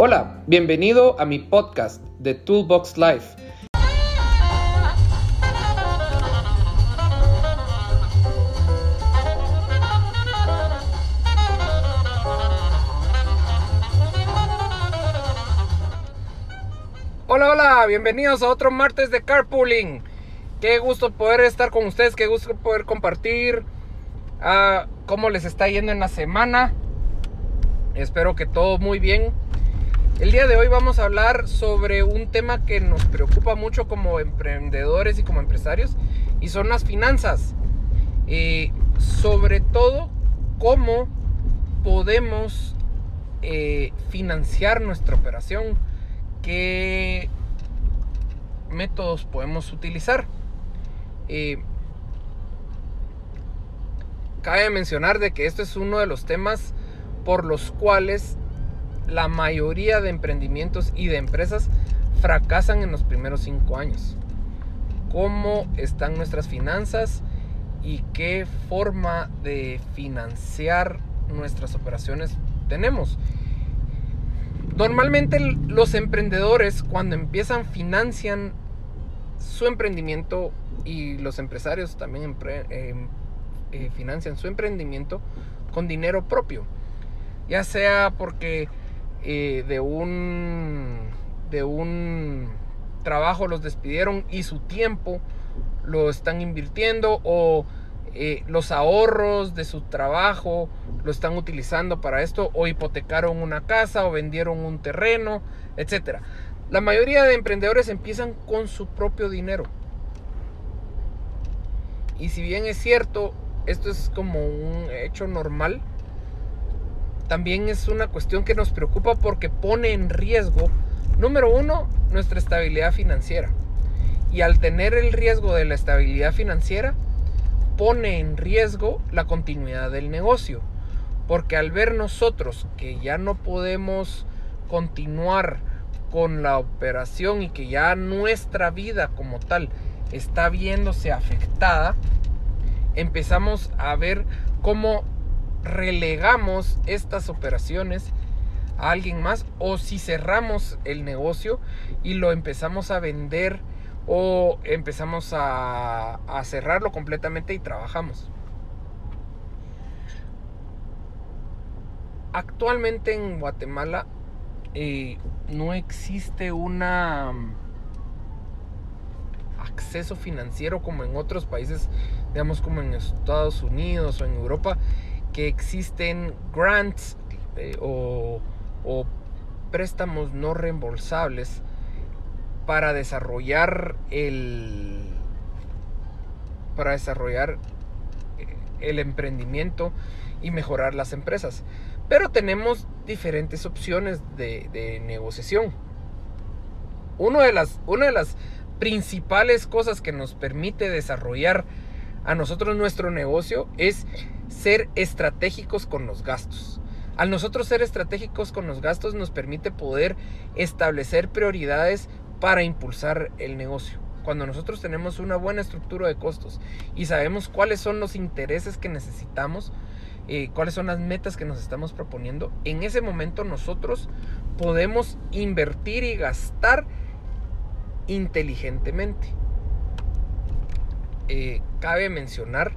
Hola, bienvenido a mi podcast de Toolbox Life. Hola, hola, bienvenidos a otro martes de carpooling. Qué gusto poder estar con ustedes, qué gusto poder compartir ah, cómo les está yendo en la semana. Espero que todo muy bien. El día de hoy vamos a hablar sobre un tema que nos preocupa mucho como emprendedores y como empresarios y son las finanzas. Eh, sobre todo cómo podemos eh, financiar nuestra operación, qué métodos podemos utilizar. Eh, cabe mencionar de que esto es uno de los temas por los cuales la mayoría de emprendimientos y de empresas fracasan en los primeros cinco años. ¿Cómo están nuestras finanzas y qué forma de financiar nuestras operaciones tenemos? Normalmente los emprendedores cuando empiezan financian su emprendimiento y los empresarios también eh, eh, financian su emprendimiento con dinero propio. Ya sea porque de un de un trabajo los despidieron y su tiempo lo están invirtiendo o eh, los ahorros de su trabajo lo están utilizando para esto o hipotecaron una casa o vendieron un terreno, etcétera. La mayoría de emprendedores empiezan con su propio dinero. Y si bien es cierto, esto es como un hecho normal, también es una cuestión que nos preocupa porque pone en riesgo, número uno, nuestra estabilidad financiera. Y al tener el riesgo de la estabilidad financiera, pone en riesgo la continuidad del negocio. Porque al ver nosotros que ya no podemos continuar con la operación y que ya nuestra vida como tal está viéndose afectada, empezamos a ver cómo relegamos estas operaciones a alguien más o si cerramos el negocio y lo empezamos a vender o empezamos a, cerrarlo completamente y trabajamos. Actualmente en Guatemala eh, no existe una mm, acceso financiero como en otros países, digamos como en Estados Unidos o en Europa, que existen grants eh, o, préstamos no reembolsables para desarrollar el para desarrollar eh, el emprendimiento y mejorar las empresas. Pero tenemos diferentes opciones de, negociación. De las, una de las principales cosas que nos permite desarrollar a nosotros nuestro negocio es ser estratégicos con los gastos. Al nosotros ser estratégicos con los gastos nos permite poder establecer prioridades para impulsar el negocio. Cuando nosotros tenemos una buena estructura de costos y sabemos cuáles son los intereses que necesitamos, eh, cuáles son las metas que nos estamos proponiendo, en ese momento nosotros podemos invertir y gastar inteligentemente. Eh, cabe mencionar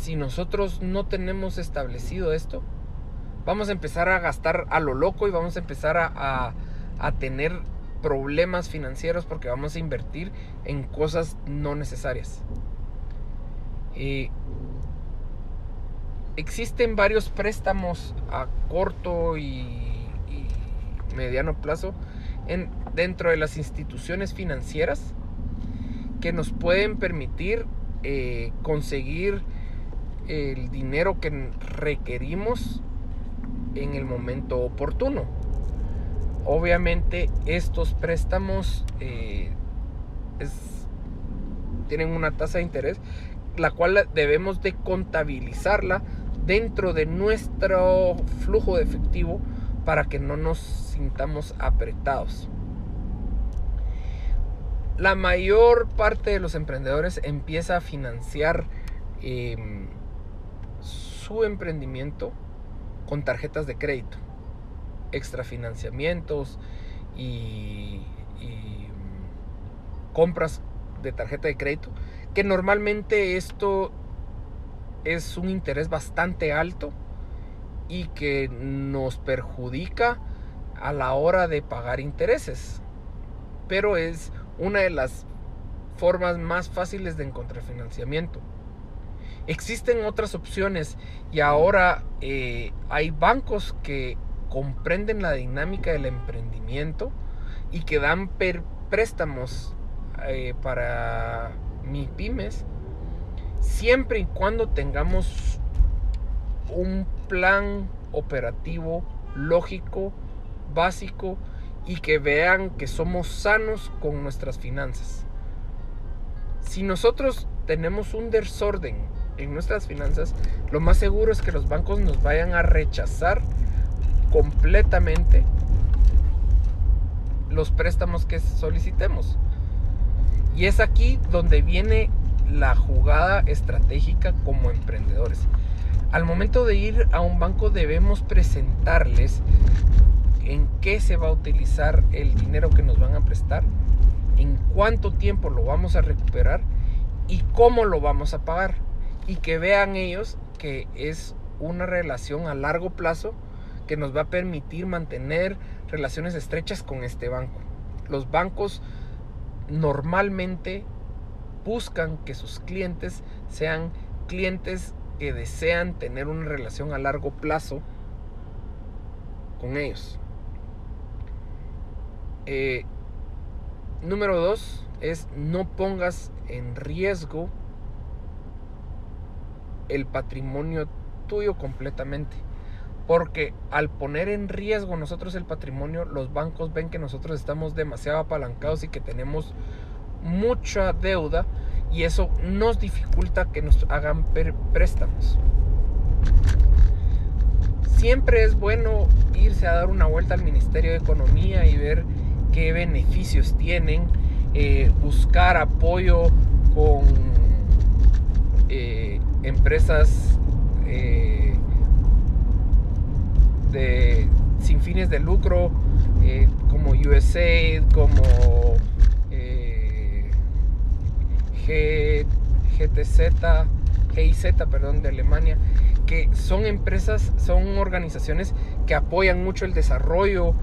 si nosotros no tenemos establecido esto, vamos a empezar a gastar a lo loco y vamos a empezar a, tener problemas financieros porque vamos a invertir en cosas no necesarias. Eh, existen varios préstamos a corto y, mediano plazo en, dentro de las instituciones financieras que nos pueden permitir eh, conseguir el dinero que requerimos en el momento oportuno. Obviamente estos préstamos eh, tienen una tasa de interés la cual debemos de contabilizarla dentro de nuestro flujo de efectivo para que no nos sintamos apretados la mayor parte de los emprendedores empieza a financiar em, su emprendimiento con tarjetas de crédito, extrafinanciamientos y, mm, compras de tarjeta de crédito, que normalmente esto es un interés bastante alto y que nos perjudica a la hora de pagar intereses. Pero es una de las formas más fáciles de encontrar financiamiento. Existen otras opciones y ahora eh, hay bancos que comprenden la dinámica del emprendimiento y que dan préstamos eh, para mi pymes siempre y cuando tengamos un plan operativo lógico, básico y que vean que somos sanos con nuestras finanzas. Si nosotros tenemos un desorden en nuestras finanzas, lo más seguro es que los bancos nos vayan a rechazar completamente los préstamos que solicitemos. Y es aquí donde viene la jugada estratégica como emprendedores. Al momento de ir a un banco debemos presentarles en qué se va a utilizar el dinero que nos van a prestar, en cuánto tiempo lo vamos a recuperar y cómo lo vamos a pagar. Y que vean ellos que es una relación a largo plazo que nos va a permitir mantener relaciones estrechas con este banco. Los bancos normalmente buscan que sus clientes sean clientes que desean tener una relación a largo plazo con ellos. Eh, número dos es no pongas en riesgo el patrimonio tuyo completamente. Porque al poner en riesgo nosotros el patrimonio, los bancos ven que nosotros estamos demasiado apalancados y que tenemos mucha deuda y eso nos dificulta que nos hagan préstamos. Siempre es bueno irse a dar una vuelta al Ministerio de Economía y ver qué beneficios tienen, eh, buscar apoyo con eh, empresas eh, de, sin fines de lucro como USAID, como GTZ, GIZ, perdón, de Alemania, que son empresas, son organizaciones que apoyan mucho el desarrollo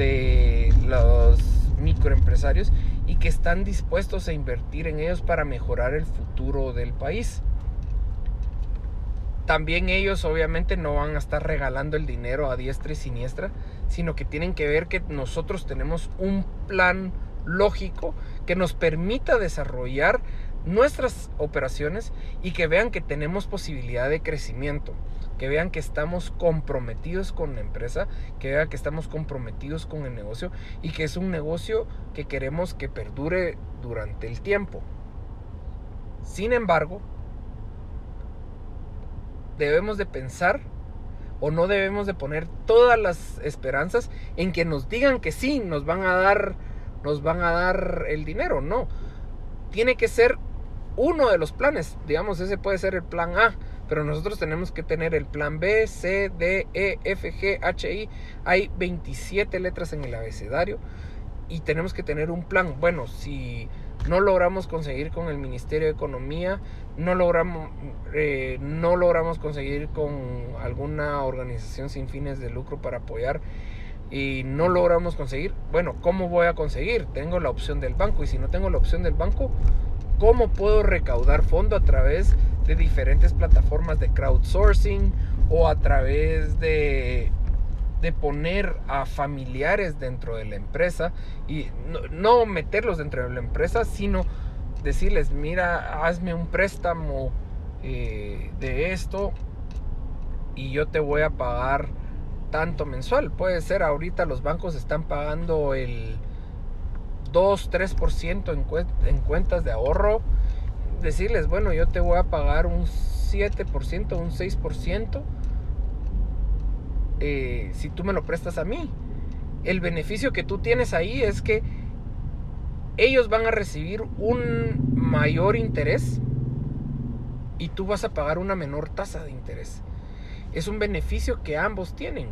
de los microempresarios y que están dispuestos a invertir en ellos para mejorar el futuro del país. También ellos obviamente no van a estar regalando el dinero a diestra y siniestra, sino que tienen que ver que nosotros tenemos un plan lógico que nos permita desarrollar nuestras operaciones y que vean que tenemos posibilidad de crecimiento, que vean que estamos comprometidos con la empresa, que vean que estamos comprometidos con el negocio y que es un negocio que queremos que perdure durante el tiempo. Sin embargo, debemos de pensar o no debemos de poner todas las esperanzas en que nos digan que sí, nos van a dar nos van a dar el dinero, no. Tiene que ser uno de los planes, digamos, ese puede ser el plan A, pero nosotros tenemos que tener el plan B, C, D, E, F, G, H, I. Hay 27 letras en el abecedario y tenemos que tener un plan. Bueno, si no logramos conseguir con el Ministerio de Economía, no logramos, eh, no logramos conseguir con alguna organización sin fines de lucro para apoyar y no logramos conseguir, bueno, ¿cómo voy a conseguir? Tengo la opción del banco y si no tengo la opción del banco, ¿cómo puedo recaudar fondo a través de diferentes plataformas de crowdsourcing o a través de, de poner a familiares dentro de la empresa y no, meterlos dentro de la empresa, sino decirles, mira, hazme un préstamo eh, de esto y yo te voy a pagar tanto mensual. Puede ser ahorita los bancos están pagando el 2, 3% en, en cuentas de ahorro. Decirles, bueno, yo te voy a pagar un 7%, un 6% eh, si tú me lo prestas a mí. El beneficio que tú tienes ahí es que ellos van a recibir un mayor interés y tú vas a pagar una menor tasa de interés. es un beneficio que ambos tienen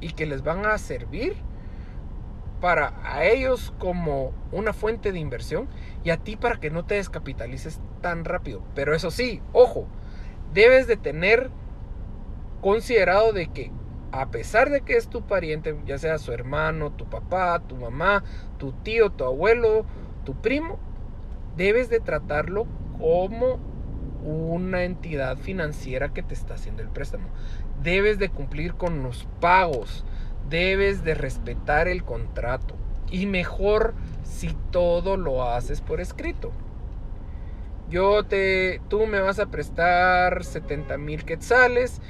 y que les van a servir para a ellos como una fuente de inversión y a ti para que no te descapitalices tan rápido. Pero eso sí, ojo, debes de tener considerado de que a pesar de que es tu pariente, ya sea su hermano, tu papá, tu mamá, tu tío, tu abuelo, tu primo, debes de tratarlo como una entidad financiera que te está haciendo el préstamo. Debes de cumplir con los pagos, debes de respetar el contrato y mejor si todo lo haces por escrito. Yo te, tú me vas a prestar 70 mil quetzales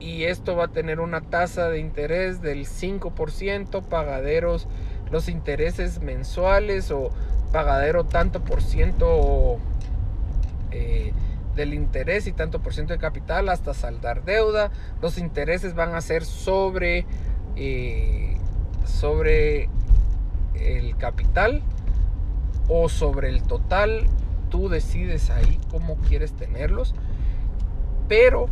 y esto va a tener una tasa de interés del 5%, pagaderos los intereses mensuales o pagadero tanto por ciento eh, del interés y tanto por ciento de capital hasta saldar deuda. Los intereses van a ser sobre, eh, sobre el capital o sobre el total. Tú decides ahí cómo quieres tenerlos. Pero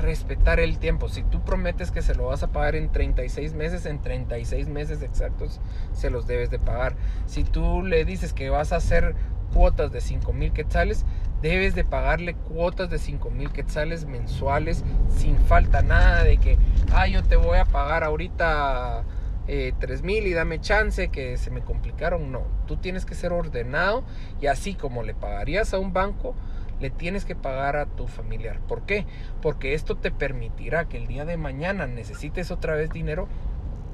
respetar el tiempo. Si tú prometes que se lo vas a pagar en 36 meses, en 36 meses exactos se los debes de pagar. Si tú le dices que vas a hacer cuotas de 5 mil quetzales, debes de pagarle cuotas de 5 mil quetzales mensuales sin falta nada de que, ah, yo te voy a pagar ahorita eh, 3 mil y dame chance que se me complicaron. No, tú tienes que ser ordenado y así como le pagarías a un banco, le tienes que pagar a tu familiar. ¿Por qué? Porque esto te permitirá que el día de mañana necesites otra vez dinero,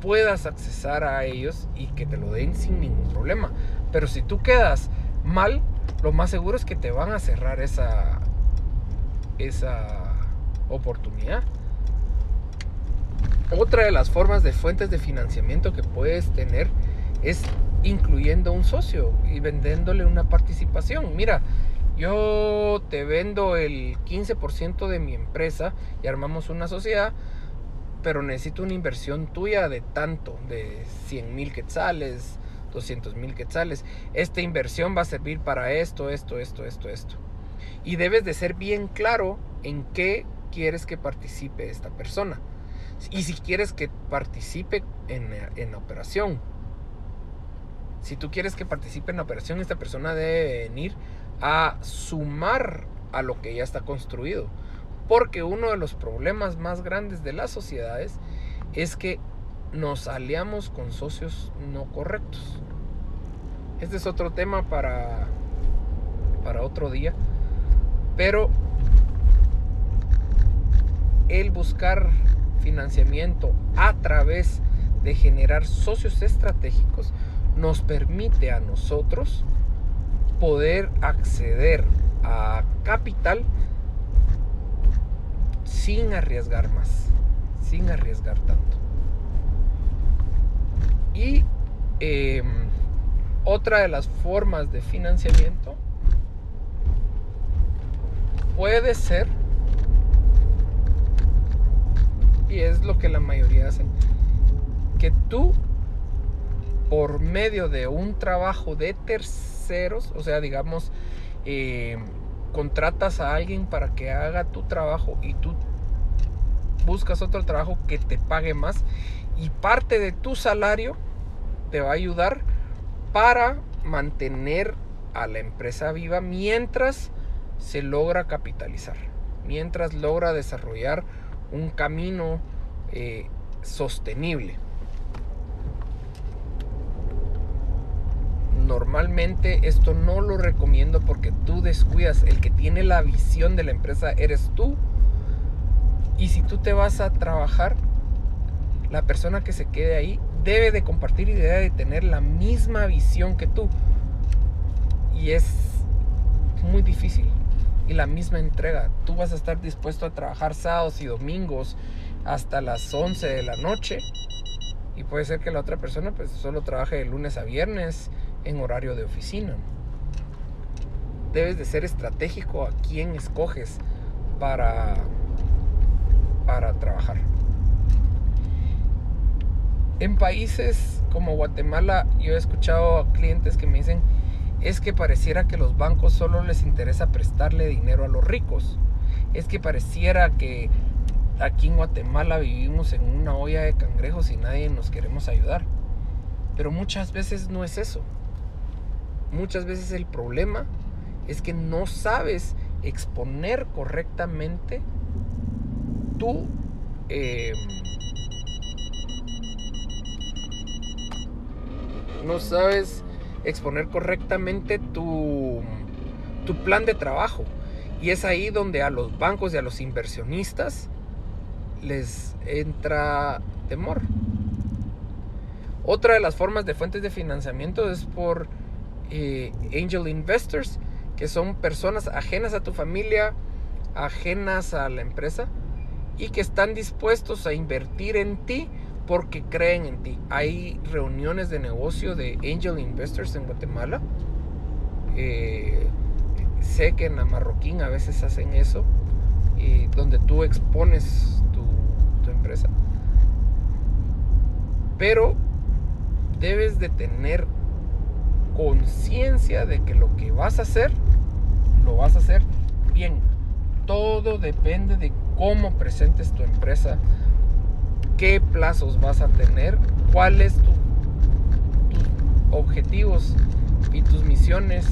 puedas accesar a ellos y que te lo den sin ningún problema. Pero si tú quedas mal, lo más seguro es que te van a cerrar esa, esa oportunidad. Otra de las formas de fuentes de financiamiento que puedes tener es incluyendo un socio y vendiéndole una participación. Mira, yo te vendo el 15% de mi empresa y armamos una sociedad, pero necesito una inversión tuya de tanto, de 100 mil quetzales, 200 mil quetzales. Esta inversión va a servir para esto, esto, esto, esto, esto. Y debes de ser bien claro en qué quieres que participe esta persona. Y si quieres que participe en, en la operación. Si tú quieres que participe en la operación, esta persona debe venir a sumar a lo que ya está construido. Porque uno de los problemas más grandes de las sociedades es que nos aliamos con socios no correctos. Este es otro tema para, para otro día. Pero el buscar financiamiento a través de generar socios estratégicos nos permite a nosotros poder acceder a capital sin arriesgar más, sin arriesgar tanto. Y em, otra de las formas de financiamiento puede ser, y es lo que la mayoría hace, que tú por medio de un trabajo de terceros, o sea, digamos, eh, contratas a alguien para que haga tu trabajo y tú buscas otro trabajo que te pague más y parte de tu salario te va a ayudar para mantener a la empresa viva mientras se logra capitalizar, mientras logra desarrollar un camino eh, sostenible. normalmente esto no lo recomiendo porque tú descuidas. El que tiene la visión de la empresa eres tú. Y si tú te vas a trabajar, la persona que se quede ahí debe de compartir y de tener la misma visión que tú. Y es muy difícil. Y la misma entrega. Tú vas a estar dispuesto a trabajar sábados y domingos hasta las 11 de la noche. Y puede ser que la otra persona pues solo trabaje de lunes a viernes en horario de oficina. Debes de ser estratégico a quién escoges para, para trabajar. En países como Guatemala yo he escuchado a clientes que me dicen es que pareciera que los bancos solo les interesa prestarle dinero a los ricos es que pareciera que aquí en Guatemala vivimos en una olla de cangrejos y nadie nos queremos ayudar. Pero muchas veces no es eso. Muchas veces el problema es que no sabes exponer correctamente tu... Em, no sabes exponer correctamente tu, tu plan de trabajo. Y es ahí donde a los bancos y a los inversionistas les entra temor. Otra de las formas de fuentes de financiamiento es por eh, angel investors, que son personas ajenas a tu familia, ajenas a la empresa y que están dispuestos a invertir en ti porque creen en ti. Hay reuniones de negocio de angel investors en Guatemala. Eh, sé que en la Marroquín a veces hacen eso, y donde tú expones tu, tu empresa. Pero debes de tener conciencia de que lo que vas a hacer, lo vas a hacer bien. Todo depende de cómo presentes tu empresa, qué plazos vas a tener, cuáles tu, tus objetivos y tus misiones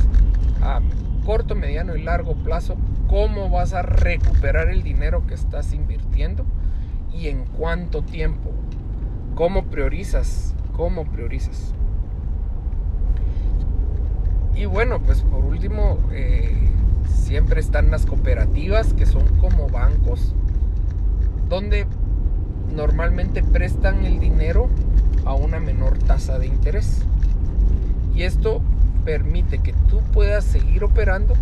a corto, mediano y largo plazo, cómo vas a recuperar el dinero que estás invirtiendo y en cuánto tiempo, cómo priorizas cómo priorizas. Y bueno, pues por último, eh, siempre están las cooperativas que son como bancos, donde normalmente prestan el dinero a una menor tasa de interés. Y esto permite que tú puedas seguir operando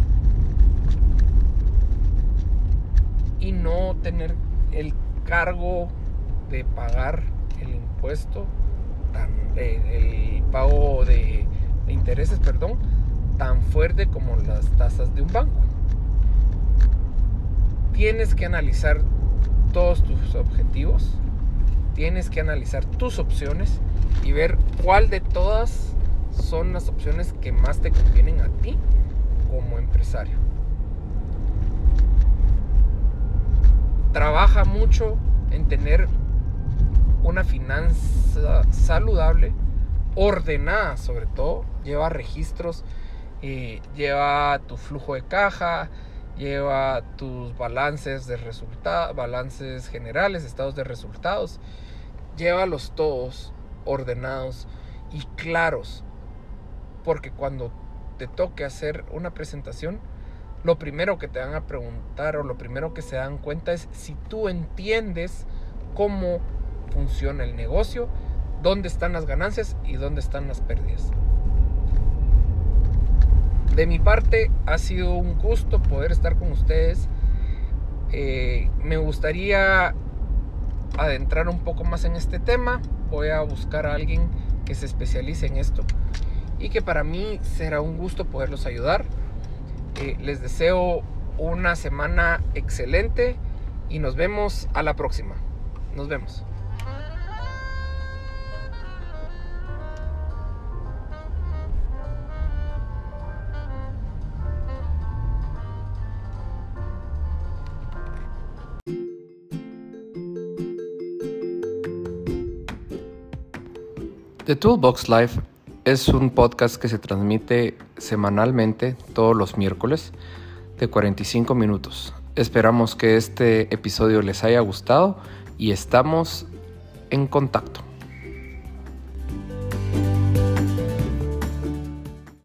y no tener el cargo de pagar el impuesto el pago de, intereses, perdón, tan fuerte como las tasas de un banco. Tienes que analizar todos tus objetivos, tienes que analizar tus opciones y ver cuál de todas son las opciones que más te convienen a ti como empresario. Trabaja mucho en tener una finanza saludable, ordenada sobre todo, lleva registros, eh, lleva tu flujo de caja, lleva tus balances de resultados, balances generales, estados de resultados, llévalos todos ordenados y claros, porque cuando te toque hacer una presentación, lo primero que te van a preguntar o lo primero que se dan cuenta es si tú entiendes cómo funciona el negocio, dónde están las ganancias y dónde están las pérdidas. De mi parte ha sido un gusto poder estar con ustedes. Eh, me gustaría adentrar un poco más en este tema. Voy a buscar a alguien que se especialice en esto y que para mí será un gusto poderlos ayudar. Eh, les deseo una semana excelente y nos vemos a la próxima. Nos vemos. The Toolbox Live es un podcast que se transmite semanalmente todos los miércoles de 45 minutos. Esperamos que este episodio les haya gustado y estamos en contacto.